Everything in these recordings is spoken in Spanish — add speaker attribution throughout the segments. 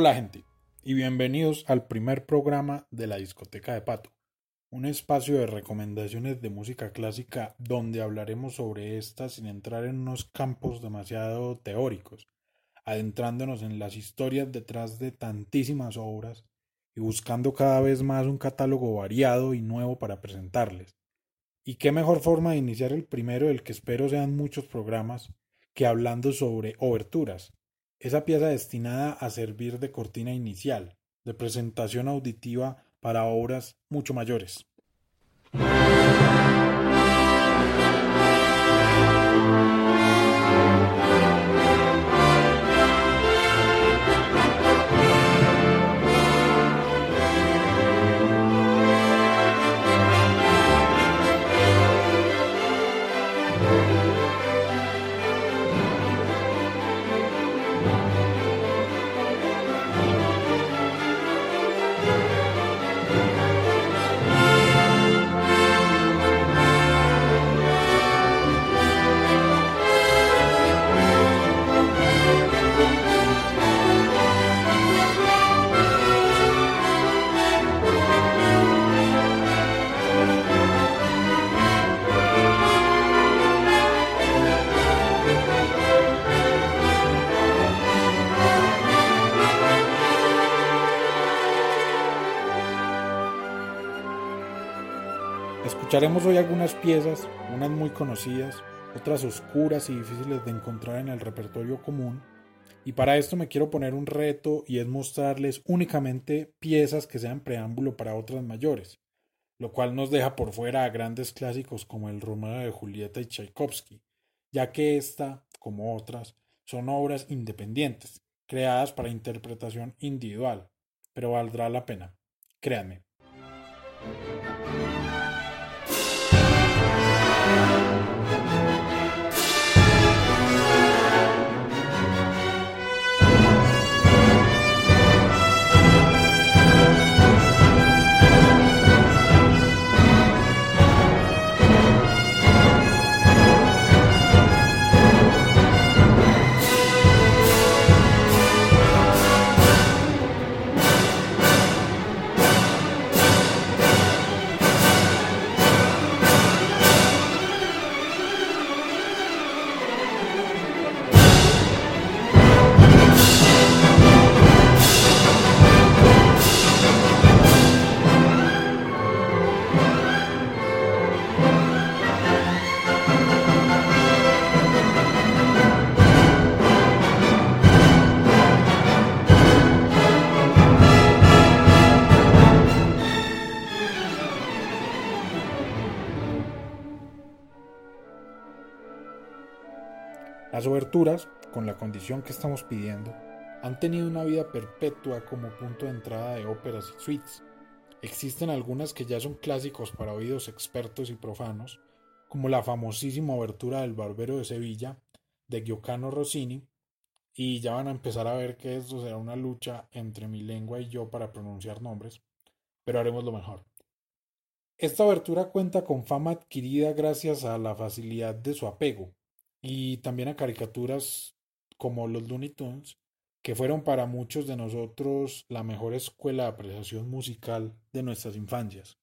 Speaker 1: Hola gente y bienvenidos al primer programa de la discoteca de Pato, un espacio de recomendaciones de música clásica donde hablaremos sobre esta sin entrar en unos campos demasiado teóricos, adentrándonos en las historias detrás de tantísimas obras y buscando cada vez más un catálogo variado y nuevo para presentarles. Y qué mejor forma de iniciar el primero del que espero sean muchos programas que hablando sobre oberturas, esa pieza destinada a servir de cortina inicial, de presentación auditiva para obras mucho mayores. Escucharemos hoy algunas piezas, unas muy conocidas, otras oscuras y difíciles de encontrar en el repertorio común, y para esto me quiero poner un reto y es mostrarles únicamente piezas que sean preámbulo para otras mayores, lo cual nos deja por fuera a grandes clásicos como el Romeo de Julieta y Tchaikovsky, ya que esta, como otras, son obras independientes, creadas para interpretación individual, pero valdrá la pena, créanme. Las con la condición que estamos pidiendo, han tenido una vida perpetua como punto de entrada de óperas y suites. Existen algunas que ya son clásicos para oídos expertos y profanos, como la famosísima obertura del Barbero de Sevilla de Gioacchino Rossini, y ya van a empezar a ver que esto será una lucha entre mi lengua y yo para pronunciar nombres, pero haremos lo mejor. Esta obertura cuenta con fama adquirida gracias a la facilidad de su apego, y también a caricaturas como los Looney Tunes, que fueron para muchos de nosotros la mejor escuela de apreciación musical de nuestras infancias.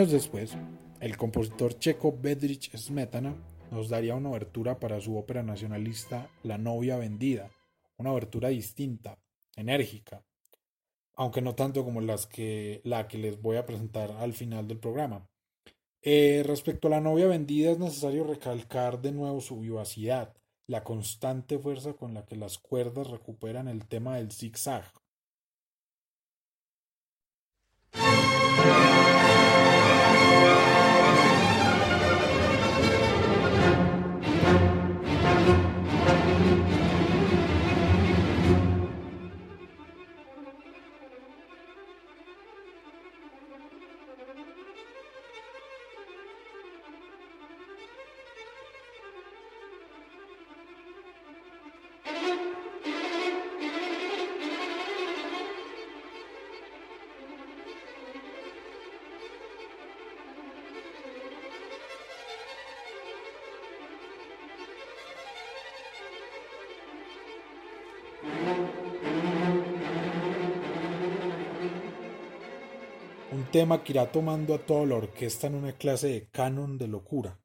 Speaker 1: Años después, el compositor checo Bedrich Smetana nos daría una obertura para su ópera nacionalista La novia vendida, una obertura distinta, enérgica, aunque no tanto como la que les voy a presentar al final del programa. Eh, respecto a la novia vendida es necesario recalcar de nuevo su vivacidad, la constante fuerza con la que las cuerdas recuperan el tema del zigzag. Tema que irá tomando a toda la orquesta en una clase de canon de locura.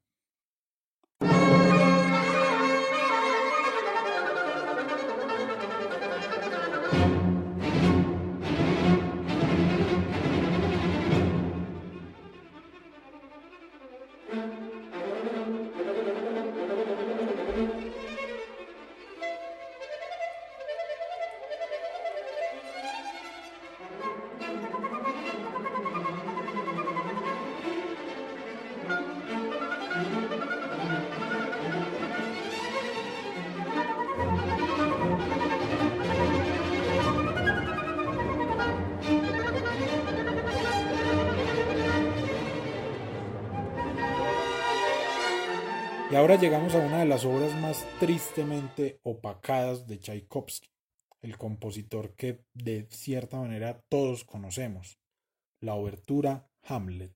Speaker 1: Ahora llegamos a una de las obras más tristemente opacadas de Tchaikovsky, el compositor que de cierta manera todos conocemos, la obertura Hamlet.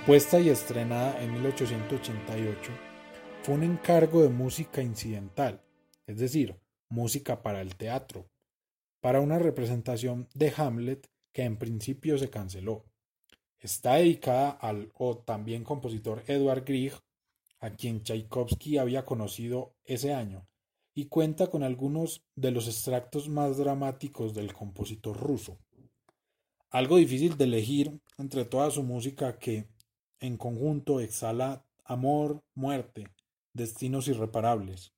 Speaker 1: Compuesta y estrenada en 1888, fue un encargo de música incidental, es decir, música para el teatro, para una representación de Hamlet que en principio se canceló. Está dedicada al o también compositor Edward Grieg, a quien Tchaikovsky había conocido ese año, y cuenta con algunos de los extractos más dramáticos del compositor ruso algo difícil de elegir entre toda su música que en conjunto exhala amor, muerte, destinos irreparables.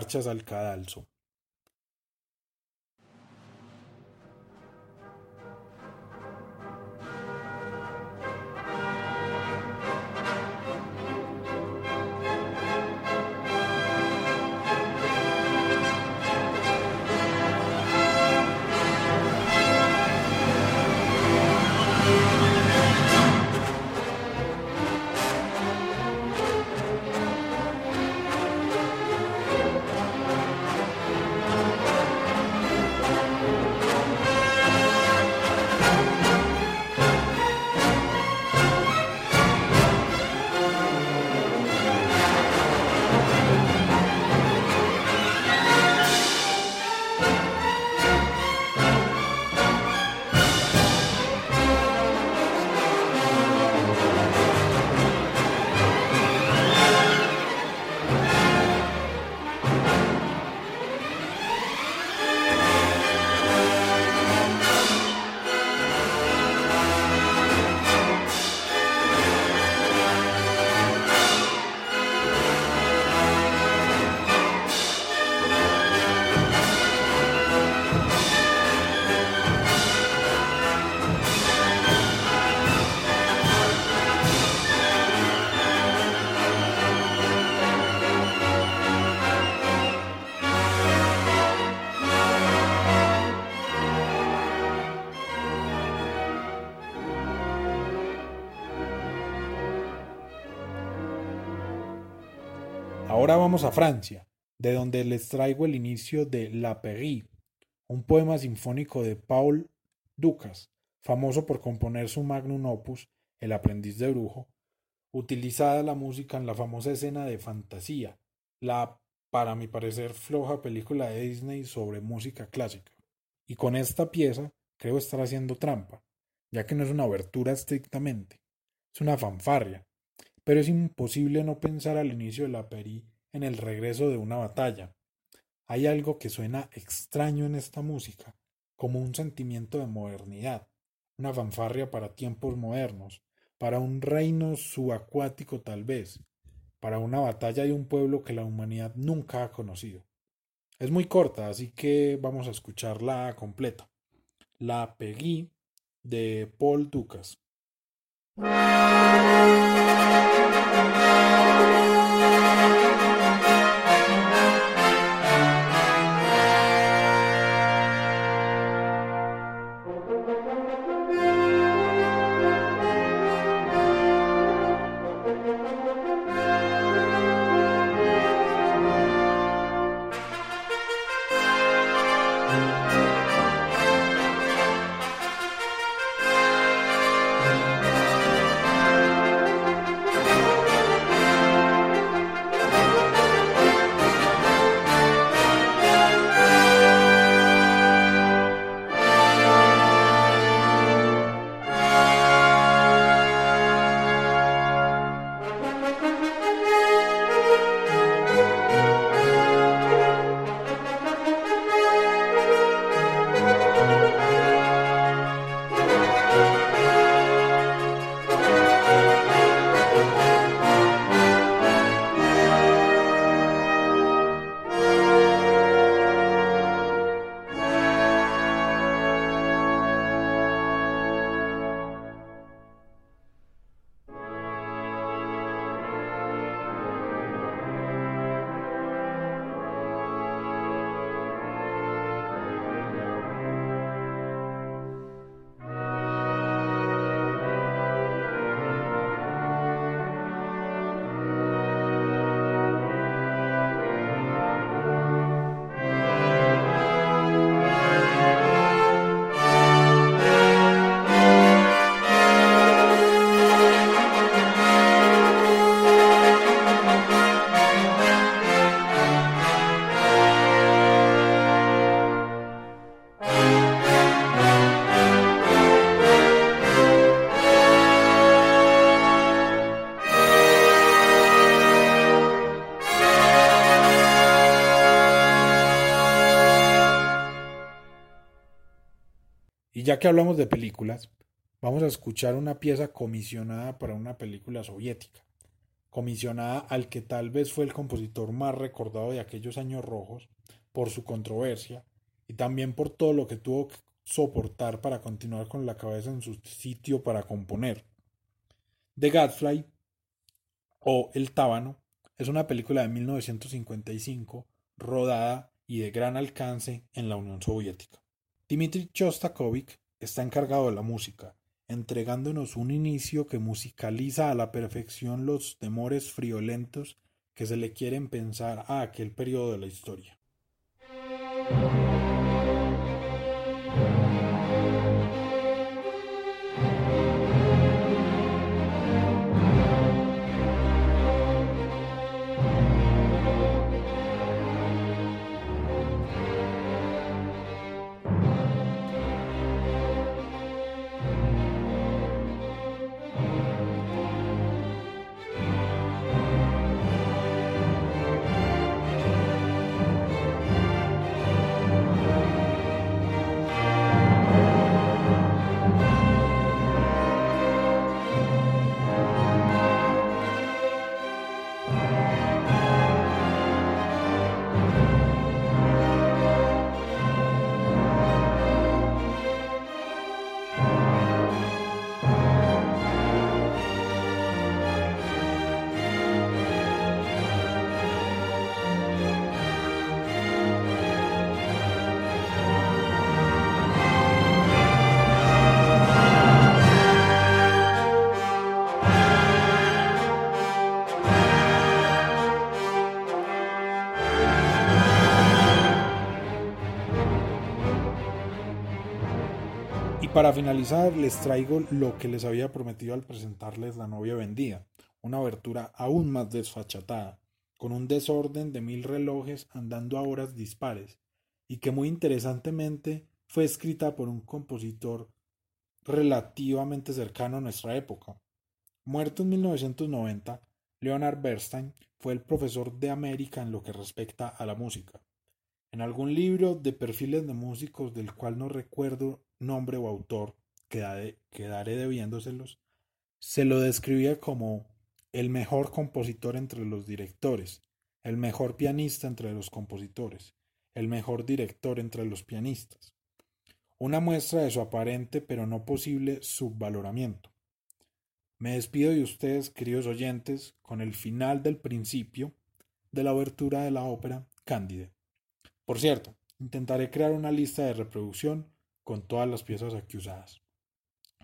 Speaker 1: Marchas al cadalso. Ahora vamos a Francia, de donde les traigo el inicio de La Péri, un poema sinfónico de Paul Ducas, famoso por componer su magnum opus, El aprendiz de brujo, utilizada la música en la famosa escena de fantasía, la, para mi parecer, floja película de Disney sobre música clásica. Y con esta pieza creo estar haciendo trampa, ya que no es una obertura estrictamente, es una fanfarria, pero es imposible no pensar al inicio de la peri en el regreso de una batalla. Hay algo que suena extraño en esta música, como un sentimiento de modernidad, una fanfarria para tiempos modernos, para un reino subacuático tal vez, para una batalla de un pueblo que la humanidad nunca ha conocido. Es muy corta, así que vamos a escucharla completa. La Peggy de Paul Ducas. Ya que hablamos de películas, vamos a escuchar una pieza comisionada para una película soviética, comisionada al que tal vez fue el compositor más recordado de aquellos años rojos por su controversia y también por todo lo que tuvo que soportar para continuar con la cabeza en su sitio para componer. The Gadfly o El Tábano es una película de 1955 rodada y de gran alcance en la Unión Soviética. Dmitri Shostakovich está encargado de la música, entregándonos un inicio que musicaliza a la perfección los temores friolentos que se le quieren pensar a aquel periodo de la historia. Para finalizar les traigo lo que les había prometido al presentarles La novia vendida, una abertura aún más desfachatada, con un desorden de mil relojes andando a horas dispares, y que muy interesantemente fue escrita por un compositor relativamente cercano a nuestra época. Muerto en 1990, Leonard Bernstein fue el profesor de América en lo que respecta a la música. En algún libro de perfiles de músicos del cual no recuerdo nombre o autor, quedaré, debiéndoselos, se lo describía como el mejor compositor entre los directores, el mejor pianista entre los compositores, el mejor director entre los pianistas. Una muestra de su aparente pero no posible subvaloramiento. Me despido de ustedes, queridos oyentes, con el final del principio de la obertura de la ópera Cándide. Por cierto, intentaré crear una lista de reproducción con todas las piezas aquí usadas.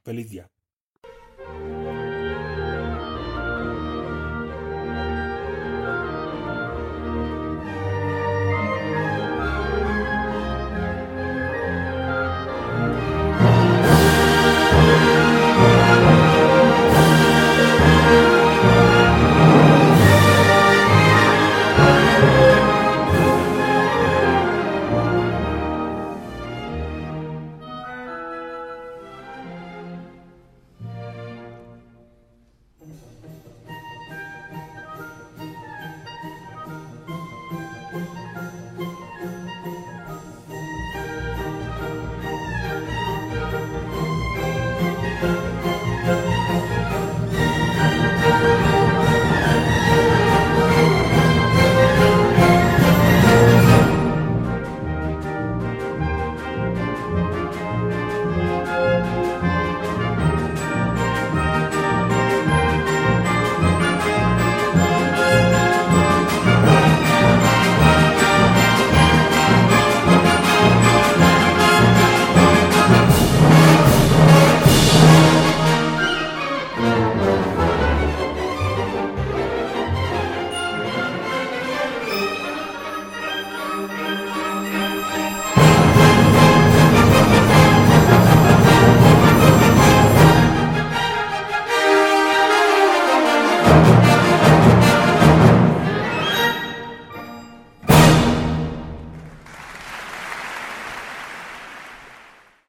Speaker 1: Feliz día.